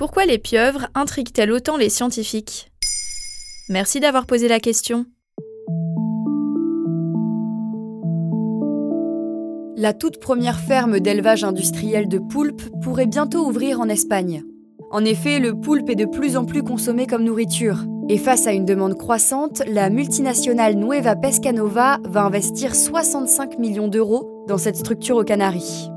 Pourquoi les pieuvres intriguent-elles autant les scientifiques? Merci d'avoir posé la question. La toute première ferme d'élevage industriel de poulpes pourrait bientôt ouvrir en Espagne. En effet, le poulpe est de plus en plus consommé comme nourriture. Et face à une demande croissante, la multinationale Nueva Pescanova va investir 65 millions d'euros dans cette structure aux Canaries.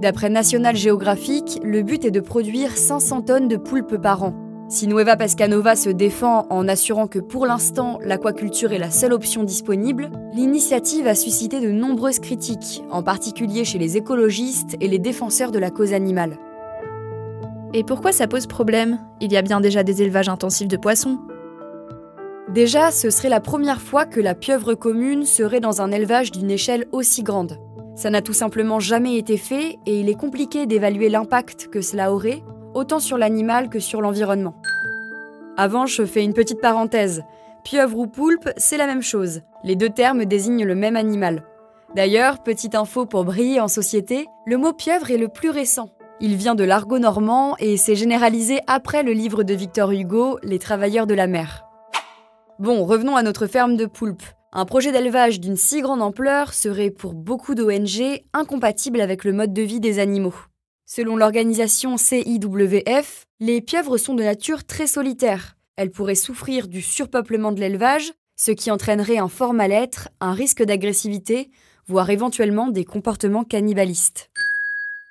D'après National Geographic, le but est de produire 500 tonnes de poulpes par an. Si Nueva Pescanova se défend en assurant que pour l'instant l'aquaculture est la seule option disponible, l'initiative a suscité de nombreuses critiques, en particulier chez les écologistes et les défenseurs de la cause animale. Et pourquoi ça pose problème? Il y a bien déjà des élevages intensifs de poissons. Déjà, ce serait la première fois que la pieuvre commune serait dans un élevage d'une échelle aussi grande. Ça n'a tout simplement jamais été fait et il est compliqué d'évaluer l'impact que cela aurait autant sur l'animal que sur l'environnement. Avant, je fais une petite parenthèse. Pieuvre ou poulpe, c'est la même chose. Les deux termes désignent le même animal. D'ailleurs, petite info pour briller en société, le mot pieuvre est le plus récent. Il vient de l'argot normand et s'est généralisé après le livre de Victor Hugo, Les travailleurs de la mer. Bon, revenons à notre ferme de poulpes. Un projet d'élevage d'une si grande ampleur serait pour beaucoup d'ONG incompatible avec le mode de vie des animaux. Selon l'organisation CIWF, les pieuvres sont de nature très solitaires. Elles pourraient souffrir du surpeuplement de l'élevage, ce qui entraînerait un fort mal-être, un risque d'agressivité, voire éventuellement des comportements cannibalistes.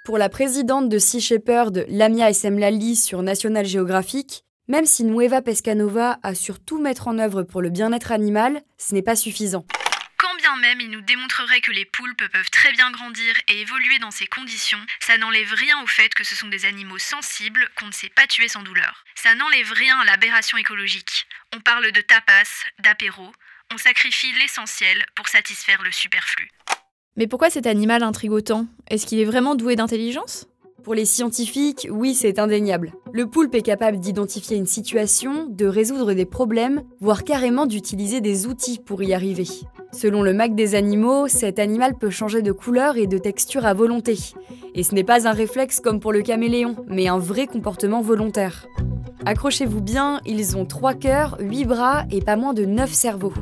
Pour la présidente de Sea Shepherd, Lamia Essemlali sur National Geographic, même si Nueva Pescanova a sur tout mettre en œuvre pour le bien-être animal, ce n'est pas suffisant même il nous démontrerait que les poulpes peuvent très bien grandir et évoluer dans ces conditions, ça n'enlève rien au fait que ce sont des animaux sensibles qu'on ne sait pas tuer sans douleur. Ça n'enlève rien à l'aberration écologique. On parle de tapas, d'apéro, on sacrifie l'essentiel pour satisfaire le superflu. Mais pourquoi cet animal intrigue autant? Est-ce qu'il est vraiment doué d'intelligence? Pour les scientifiques, oui, c'est indéniable. Le poulpe est capable d'identifier une situation, de résoudre des problèmes, voire carrément d'utiliser des outils pour y arriver. Selon le MAC des animaux, cet animal peut changer de couleur et de texture à volonté. Et ce n'est pas un réflexe comme pour le caméléon, mais un vrai comportement volontaire. Accrochez-vous bien, ils ont 3 cœurs, 8 bras et pas moins de 9 cerveaux.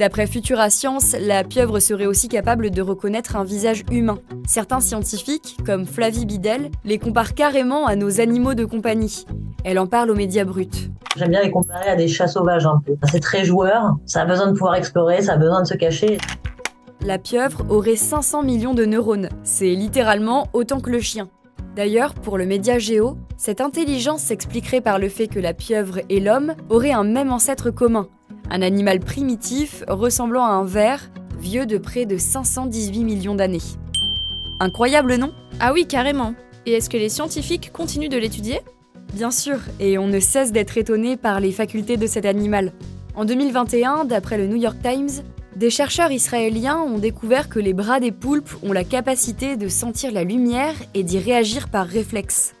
D'après Futura Science, la pieuvre serait aussi capable de reconnaître un visage humain. Certains scientifiques, comme Flavie Bidel, les comparent carrément à nos animaux de compagnie. Elle en parle aux médias bruts. J'aime bien les comparer à des chats sauvages un peu. C'est très joueur, ça a besoin de pouvoir explorer, ça a besoin de se cacher. La pieuvre aurait 500 millions de neurones. C'est littéralement autant que le chien. D'ailleurs, pour le média Géo, cette intelligence s'expliquerait par le fait que la pieuvre et l'homme auraient un même ancêtre commun, un animal primitif ressemblant à un ver, vieux de près de 518 millions d'années. Incroyable, non? Ah oui, carrément. Et est-ce que les scientifiques continuent de l'étudier? Bien sûr, et on ne cesse d'être étonné par les facultés de cet animal. En 2021, d'après le New York Times, des chercheurs israéliens ont découvert que les bras des poulpes ont la capacité de sentir la lumière et d'y réagir par réflexe.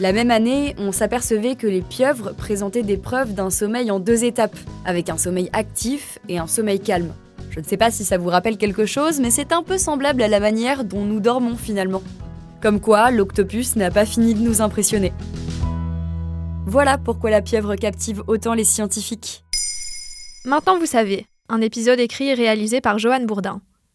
La même année, on s'apercevait que les pieuvres présentaient des preuves d'un sommeil en deux étapes, avec un sommeil actif et un sommeil calme. Je ne sais pas si ça vous rappelle quelque chose, mais c'est un peu semblable à la manière dont nous dormons finalement. Comme quoi, l'octopus n'a pas fini de nous impressionner. Voilà pourquoi la pieuvre captive autant les scientifiques. Maintenant vous savez, un épisode écrit et réalisé par Johan Bourdin.